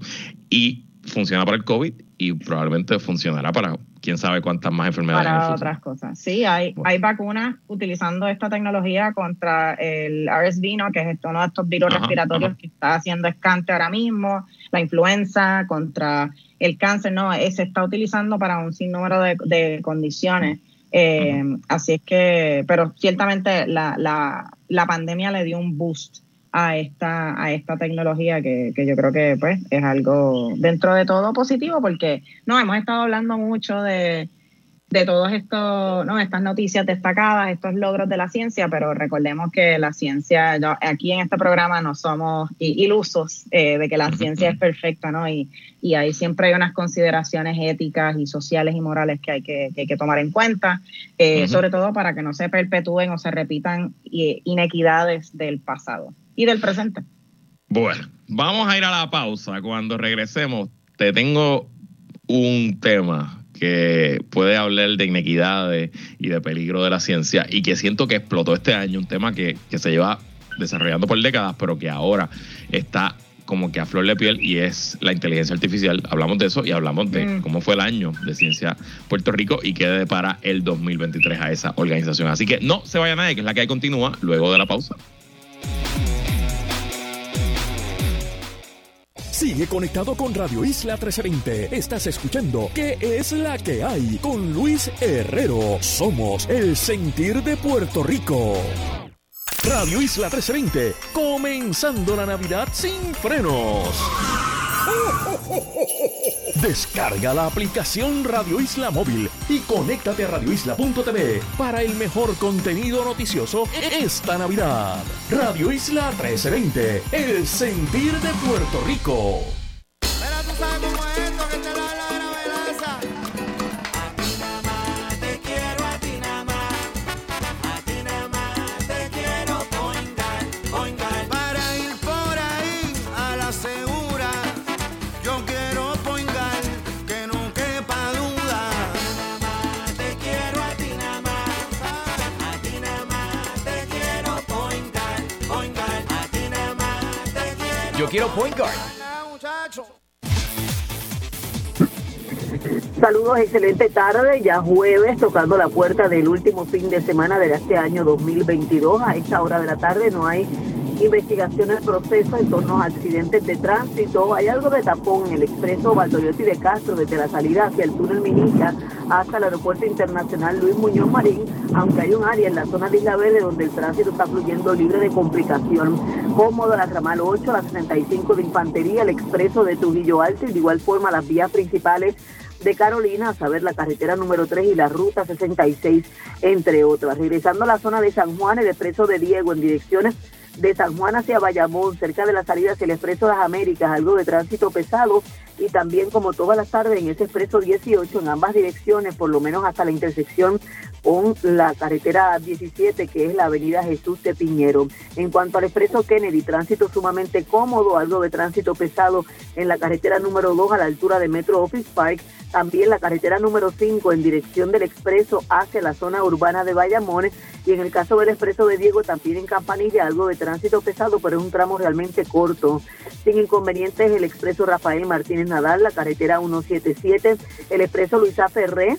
Y funciona para el COVID y probablemente funcionará para quién sabe cuántas más enfermedades. Para otras cosas. Sí, hay, hay vacunas utilizando esta tecnología contra el RSV, ¿no? que es uno de estos virus respiratorios que está haciendo escante ahora mismo, la influenza, contra el cáncer, ¿no? Eh, se está utilizando para un sinnúmero de, de condiciones. Eh, así es que, pero ciertamente la, la, la pandemia le dio un boost a esta, a esta tecnología que, que, yo creo que pues es algo dentro de todo positivo porque no hemos estado hablando mucho de, de todos estos, ¿no? estas noticias destacadas, estos logros de la ciencia, pero recordemos que la ciencia, aquí en este programa no somos ilusos eh, de que la ciencia es perfecta, ¿no? Y, y ahí siempre hay unas consideraciones éticas y sociales y morales que hay que, que, hay que tomar en cuenta, eh, sobre todo para que no se perpetúen o se repitan eh, inequidades del pasado y del presente. Bueno, vamos a ir a la pausa. Cuando regresemos, te tengo un tema que puede hablar de inequidades y de peligro de la ciencia y que siento que explotó este año, un tema que, se lleva desarrollando por décadas, pero que ahora está como que a flor de piel y es la inteligencia artificial. Hablamos de eso y hablamos de mm. cómo fue el año de ciencia Puerto Rico y qué depara el 2023 a esa organización. Así que no se vaya nadie, que es la que hay continúa luego de la pausa. Sigue conectado con Radio Isla 1320. Estás escuchando ¿Qué es la que hay? Con Luis Herrero. Somos el sentir de Puerto Rico. Radio Isla 1320. Comenzando la Navidad sin frenos. Descarga la aplicación Radio Isla Móvil y conéctate a radioisla.tv para el mejor contenido noticioso esta Navidad. Radio Isla 1320, el sentir de Puerto Rico. Quiero point guard. Saludos, excelente tarde, ya jueves, tocando la puerta del último fin de semana de este año 2022. A esta hora de la tarde no hay investigación en proceso en torno a accidentes de tránsito. Hay algo de tapón en el expreso Valdoriotti de Castro desde la salida hacia el túnel Minilla hasta el aeropuerto internacional Luis Muñoz Marín, aunque hay un área en la zona de Isla Verde donde el tránsito está fluyendo libre de complicación. Cómodo la ramal 8, la 65 de Infantería, el expreso de Trujillo Alto y de igual forma las vías principales de Carolina, a saber la carretera número 3 y la ruta 66, entre otras. Regresando a la zona de San Juan, el expreso de Diego en direcciones de San Juan hacia Bayamón, cerca de la salida hacia el Expreso de las Américas, algo de tránsito pesado y también como todas las tardes en ese Expreso 18 en ambas direcciones, por lo menos hasta la intersección con la carretera 17 que es la avenida Jesús de Piñero. En cuanto al Expreso Kennedy, tránsito sumamente cómodo, algo de tránsito pesado en la carretera número 2 a la altura de Metro Office Park también la carretera número 5 en dirección del expreso hacia la zona urbana de Bayamón y en el caso del expreso de Diego también en Campanilla algo de tránsito pesado, pero es un tramo realmente corto. Sin inconvenientes el expreso Rafael Martínez Nadal, la carretera 177, el expreso Luisa Ferré,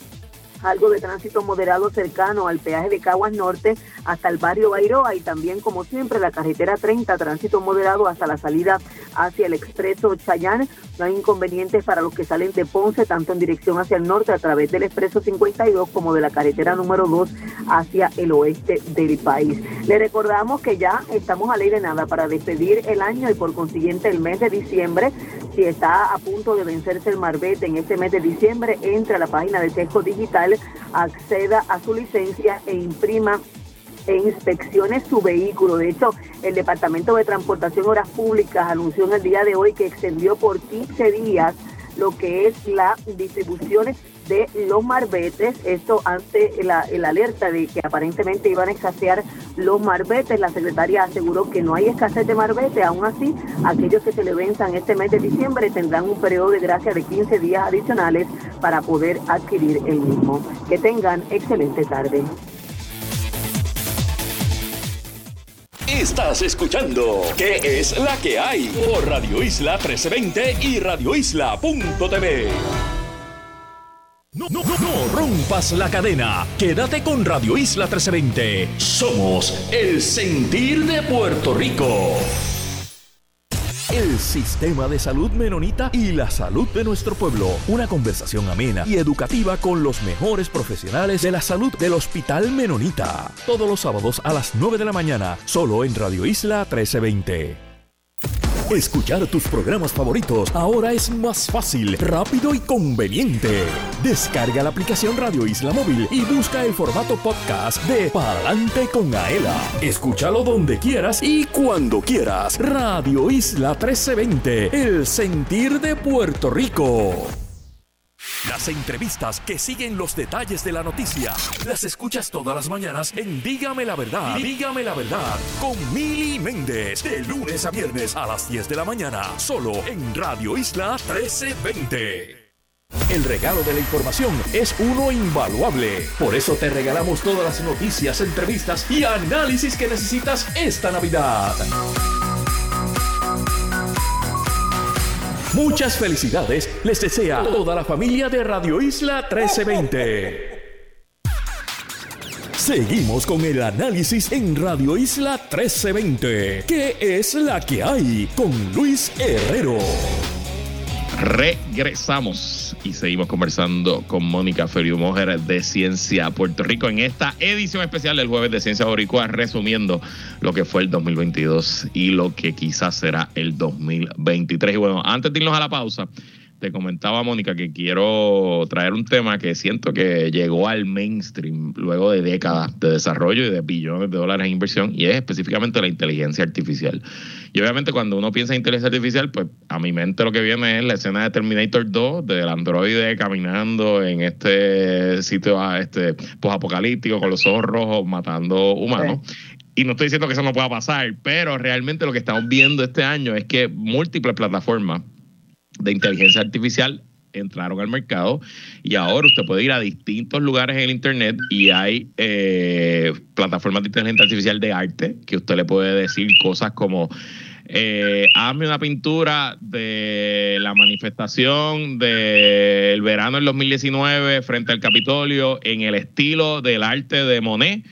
algo de tránsito moderado cercano al peaje de Caguas Norte hasta el barrio Bairoa y también, como siempre, la carretera 30, tránsito moderado hasta la salida hacia el expreso Chayán. No hay inconvenientes para los que salen de Ponce, tanto en dirección hacia el norte a través del expreso 52 como de la carretera número 2 hacia el oeste del país. Le recordamos que ya estamos a ley de nada para despedir el año y por consiguiente el mes de diciembre. Si está a punto de vencerse el marbete en este mes de diciembre, entre a la página de Tesco Digital, acceda a su licencia e imprima e inspeccione su vehículo. De hecho, el Departamento de Transportación Horas Públicas anunció en el día de hoy que extendió por 15 días lo que es la distribución de los marbetes, esto ante la, alerta de que aparentemente iban a escasear los marbetes, la secretaria aseguró que no hay escasez de marbete, aún así aquellos que se le venzan este mes de diciembre tendrán un periodo de gracia de 15 días adicionales para poder adquirir el mismo. Que tengan excelente tarde. Estás escuchando ¿Qué es la que hay? por Radio Isla 1320 y radioisla.tv. No, no, no, no rompas la cadena. Quédate con Radio Isla 1320. Somos el sentir de Puerto Rico. El sistema de salud menonita y la salud de nuestro pueblo. Una conversación amena y educativa con los mejores profesionales de la salud del Hospital Menonita. Todos los sábados a las 9 de la mañana, solo en Radio Isla 1320. Escuchar tus programas favoritos ahora es más fácil, rápido y conveniente. Descarga la aplicación Radio Isla Móvil y busca el formato podcast de Palante con Aela. Escúchalo donde quieras y cuando quieras. Radio Isla 1320, el sentir de Puerto Rico. Las entrevistas que siguen los detalles de la noticia las escuchas todas las mañanas en Dígame la verdad. Dígame la verdad con Mili Méndez de lunes a viernes a las 10 de la mañana solo en Radio Isla 1320. El regalo de la información es uno invaluable. Por eso te regalamos todas las noticias, entrevistas y análisis que necesitas esta Navidad. Muchas felicidades les desea toda la familia de Radio Isla 1320. Seguimos con el análisis en Radio Isla 1320. ¿Qué es la que hay? Con Luis Herrero. Regresamos y seguimos conversando con Mónica Feliu Mujer de Ciencia Puerto Rico en esta edición especial del jueves de Ciencia Boricua, resumiendo lo que fue el 2022 y lo que quizás será el 2023. Y bueno, antes de irnos a la pausa, te comentaba, Mónica, que quiero traer un tema que siento que llegó al mainstream luego de décadas de desarrollo y de billones de dólares en inversión, y es específicamente la inteligencia artificial. Y obviamente cuando uno piensa en inteligencia artificial, pues a mi mente lo que viene es la escena de Terminator 2, del androide caminando en este sitio ah, este, apocalíptico con los ojos rojos matando humanos. Y no estoy diciendo que eso no pueda pasar, pero realmente lo que estamos viendo este año es que múltiples plataformas de inteligencia artificial entraron al mercado y ahora usted puede ir a distintos lugares en el internet y hay eh, plataformas de inteligencia artificial de arte que usted le puede decir cosas como eh, hazme una pintura de la manifestación del verano del 2019 frente al Capitolio en el estilo del arte de Monet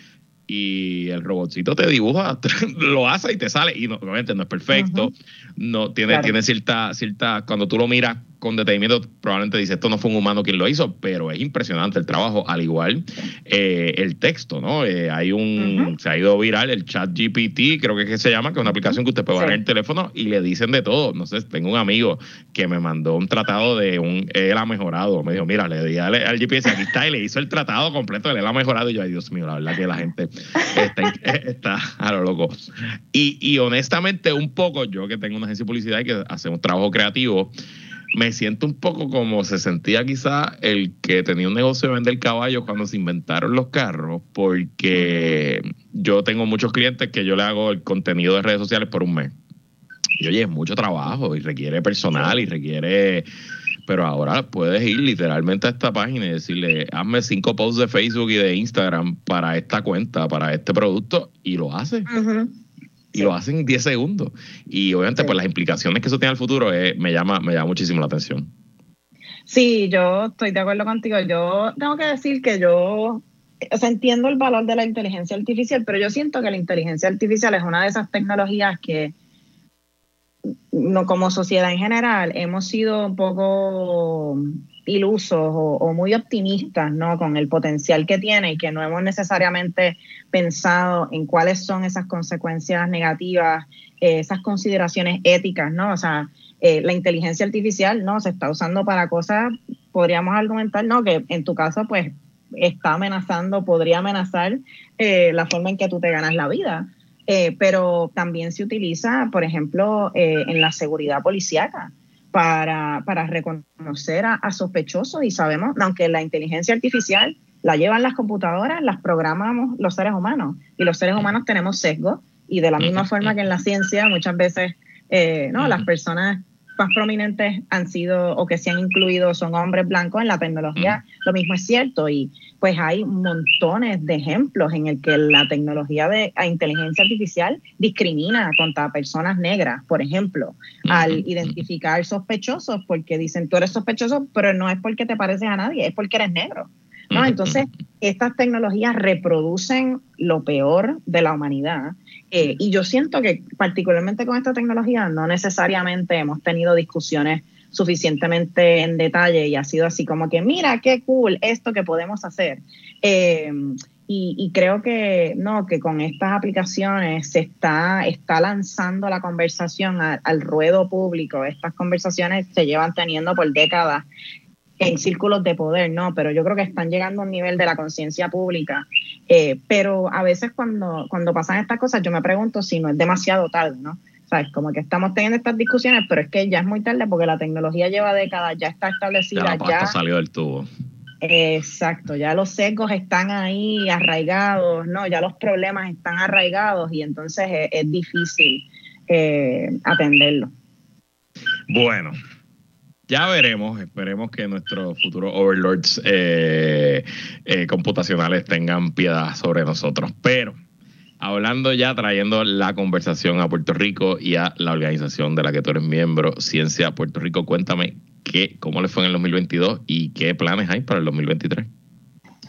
y el robotcito te dibuja, lo hace y te sale. Y no, obviamente no es perfecto, no tiene, tiene cierta, cierta, cuando tú lo miras con detenimiento probablemente dice esto no fue un humano quien lo hizo, pero es impresionante el trabajo, al igual eh, el texto, ¿no? Eh, hay un, se ha ido viral el chat GPT, creo que es que se llama, que es una aplicación que usted puede bajar en el teléfono y le dicen de todo. No sé, tengo un amigo que me mandó un tratado de un él ha mejorado. Me dijo, mira, le di al, GPS, aquí está, y le hizo el tratado completo de él ha mejorado. Y yo, ay Dios mío, la verdad que la gente está, está a lo loco. Y, y honestamente, un poco, yo que tengo una agencia de publicidad y que hacemos trabajo creativo, me siento un poco como se sentía quizá el que tenía un negocio de vender caballos cuando se inventaron los carros, porque yo tengo muchos clientes que yo le hago el contenido de redes sociales por un mes. Y oye, es mucho trabajo y requiere personal y requiere... Pero ahora puedes ir literalmente a esta página y decirle, hazme cinco posts de Facebook y de Instagram para esta cuenta, para este producto, y lo hace y lo hacen en 10 segundos. Y obviamente, pues las implicaciones que eso tiene al futuro eh, me, llama, me llama muchísimo la atención. Sí, yo estoy de acuerdo contigo. Yo tengo que decir que yo, o sea, entiendo el valor de la inteligencia artificial, pero yo siento que la inteligencia artificial es una de esas tecnologías que no como sociedad en general hemos sido un poco ilusos o, muy optimistas ¿no? con el potencial que tiene y que no hemos necesariamente pensado en cuáles son esas consecuencias negativas, eh, esas consideraciones éticas, ¿no? O sea, eh, la inteligencia artificial no se está usando para cosas, podríamos argumentar, ¿no? Que en tu caso, pues, está amenazando, podría amenazar eh, la forma en que tú te ganas la vida. pero también se utiliza, por ejemplo, en la seguridad policíaca para, para reconocer a, sospechosos y sabemos, aunque la inteligencia artificial la llevan las computadoras, las programamos los seres humanos y los seres humanos tenemos sesgo y de la misma forma que en la ciencia muchas veces eh, no las personas más prominentes han sido o que se han incluido son hombres blancos en la tecnología, lo mismo es cierto y pues hay montones de ejemplos en el que la tecnología de inteligencia artificial discrimina contra personas negras, por ejemplo, al identificar sospechosos, porque dicen tú eres sospechoso, pero no es porque te pareces a nadie, es porque eres negro. ¿no? Entonces, estas tecnologías reproducen lo peor de la humanidad. Eh, y yo siento que particularmente con esta tecnología no necesariamente hemos tenido discusiones suficientemente en detalle y ha sido así como que, mira, qué cool esto que podemos hacer. Eh, y, creo que no, que con estas aplicaciones se está, está lanzando la conversación al ruedo público. Estas conversaciones se llevan teniendo por décadas en círculos de poder, ¿no? Pero yo creo que están llegando a un nivel de la conciencia pública. Eh, pero a veces cuando, cuando pasan estas cosas, yo me pregunto si no es demasiado tarde, ¿no? ¿sabes? Como que estamos teniendo estas discusiones, pero es que ya es muy tarde porque la tecnología lleva décadas, ya está establecida. Ya, ya salió del tubo. Exacto, ya los secos están ahí arraigados, ¿no? Ya los problemas están arraigados y entonces es, difícil eh, atenderlo. Bueno, ya veremos, esperemos que nuestros futuros overlords eh, eh, computacionales tengan piedad sobre nosotros. Pero hablando ya, trayendo la conversación a Puerto Rico y a la organización de la que tú eres miembro, Ciencia Puerto Rico, cuéntame qué, cómo le fue en el 2022 y qué planes hay para el 2023.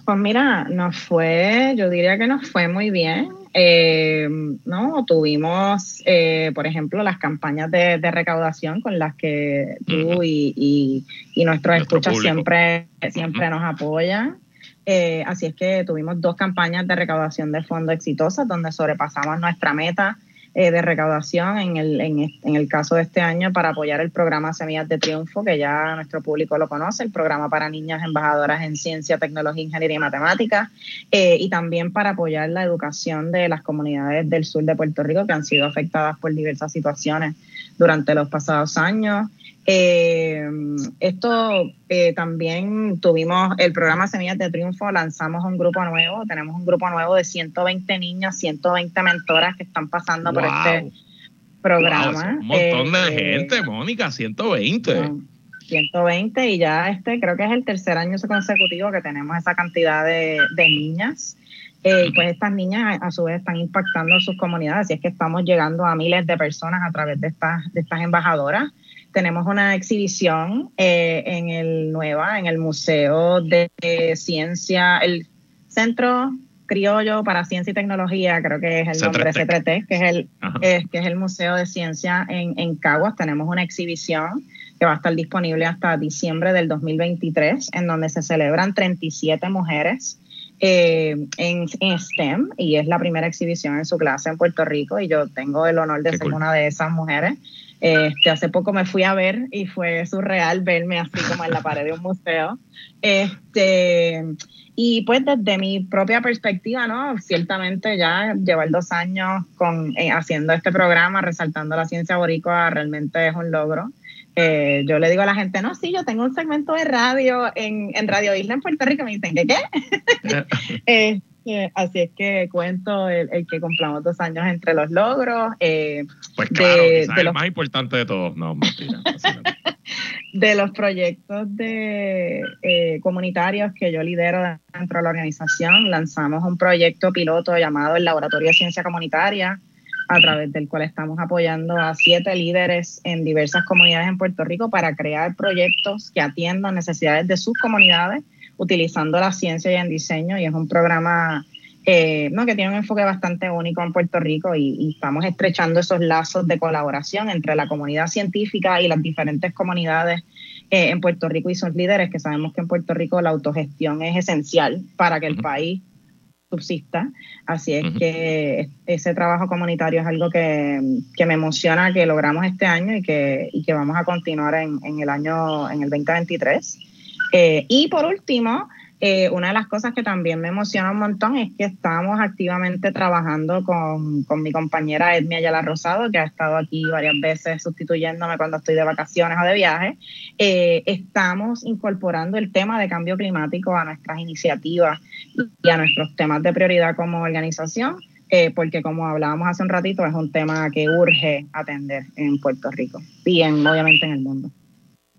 Pues mira, nos fue, yo diría que nos fue muy bien. Eh, no, tuvimos, eh, por ejemplo, las campañas de, recaudación con las que tú y, nuestros escuchas siempre, siempre nos apoyan. Eh, así es que tuvimos dos campañas de recaudación de fondos exitosas donde sobrepasamos nuestra meta eh, de recaudación en el, en, el caso de este año para apoyar el programa Semillas de Triunfo, que ya nuestro público lo conoce, el programa para niñas embajadoras en ciencia, tecnología, ingeniería y matemáticas, eh, y también para apoyar la educación de las comunidades del sur de Puerto Rico que han sido afectadas por diversas situaciones durante los pasados años. Eh, esto eh, también tuvimos el programa Semillas de Triunfo, lanzamos un grupo nuevo, tenemos un grupo nuevo de 120 niñas, 120 mentoras que están pasando por este programa. un montón de eh, gente, Mónica, 120. 120 y ya este creo que es el tercer año consecutivo que tenemos esa cantidad de, niñas. pues estas niñas a, su vez están impactando sus comunidades, y es que estamos llegando a miles de personas a través de estas, de estas embajadoras tenemos una exhibición eh, en el Nueva, en el Museo de Ciencia, el Centro Criollo para Ciencia y Tecnología, creo que es el nombre C3T, que es el, que es el Museo de Ciencia en, en Caguas. Tenemos una exhibición que va a estar disponible hasta diciembre del 2023, en donde se celebran 37 mujeres eh, en, STEM y es la primera exhibición en su clase en Puerto Rico y yo tengo el honor de ser una de esas mujeres. Este, hace poco me fui a ver y fue surreal verme así como en la pared de un museo. Este, y pues desde mi propia perspectiva, ¿no? Ciertamente ya llevar dos años con, eh, haciendo este programa, resaltando la ciencia boricua, realmente es un logro. Eh, yo le digo a la gente, no, sí, yo tengo un segmento de radio en, en Radio Isla en Puerto Rico. Me dicen, ¿qué qué? así es que cuento el, que cumplamos dos años entre los logros. Eh, pues claro, de, el más importante de todos. No, mentira. de los proyectos de eh, comunitarios que yo lidero dentro de la organización, lanzamos un proyecto piloto llamado el Laboratorio de Ciencia Comunitaria, a través del cual estamos apoyando a siete líderes en diversas comunidades en Puerto Rico para crear proyectos que atiendan necesidades de sus comunidades utilizando la ciencia y el diseño y es un programa eh, no, que tiene un enfoque bastante único en Puerto Rico y, estamos estrechando esos lazos de colaboración entre la comunidad científica y las diferentes comunidades eh, en Puerto Rico y sus líderes, que sabemos que en Puerto Rico la autogestión es esencial para que el país subsista. Así es que ese trabajo comunitario es algo que, me emociona que logramos este año y que, que vamos a continuar en, en el año, en el 2023. Eh, y por último, Eh, una de las cosas que también me emociona un montón es que estamos activamente trabajando con, con mi compañera Edmia Ayala Rosado, que ha estado aquí varias veces sustituyéndome cuando estoy de vacaciones o de viaje. Eh, estamos incorporando el tema de cambio climático a nuestras iniciativas y a nuestros temas de prioridad como organización. Porque como hablábamos hace un ratito, es un tema que urge atender en Puerto Rico y en, obviamente en el mundo.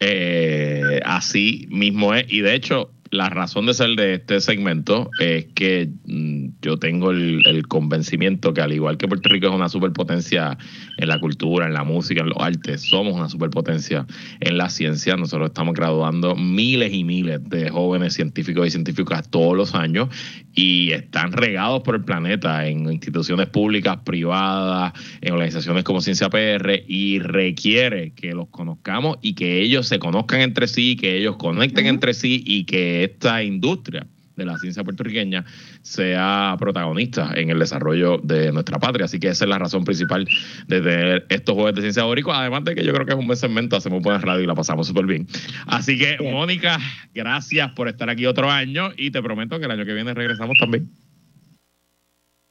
Eh, así mismo es, y de hecho, la razón de ser de este segmento es que mm, yo tengo el, convencimiento que al igual que Puerto Rico es una superpotencia en la cultura, en la música, en los artes, somos una superpotencia en la ciencia. Nosotros estamos graduando miles y miles de jóvenes científicos y científicas todos los años y están regados por el planeta en instituciones públicas, privadas, en organizaciones como Ciencia PR y requiere que los conozcamos y que ellos se conozcan entre sí, que ellos conecten entre sí y que esta industria de la ciencia puertorriqueña sea protagonista en el desarrollo de nuestra patria. Así que esa es la razón principal de tener estos jueves de ciencia bórico, además de que yo creo que es un buen segmento, hacemos buena radio y la pasamos súper bien. Así que, Mónica, gracias por estar aquí otro año y te prometo que el año que viene regresamos también.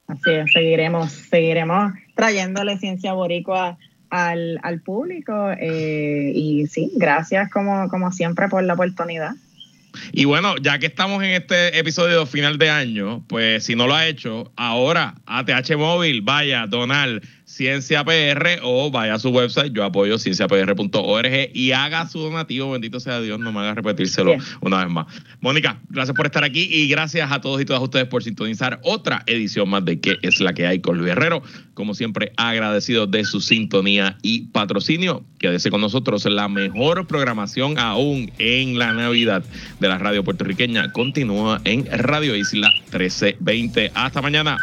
Así es, seguiremos, seguiremos trayéndole ciencia boricua al, al público eh, y sí, gracias como, como siempre por la oportunidad. Y bueno, ya que estamos en este episodio final de año, pues si no lo ha hecho, ahora ATH Móvil, vaya, donar Ciencia PR o vaya a su website, yo apoyo cienciapr.org y haga su donativo, bendito sea Dios, no me haga repetírselo una vez más. Mónica, gracias por estar aquí y gracias a todos y todas ustedes por sintonizar otra edición más de ¿Qué es la que hay con Luis Herrero? Como siempre, agradecido de su sintonía y patrocinio. Quédese con nosotros, la mejor programación aún en la Navidad de la radio puertorriqueña continúa en Radio Isla 1320. Hasta mañana.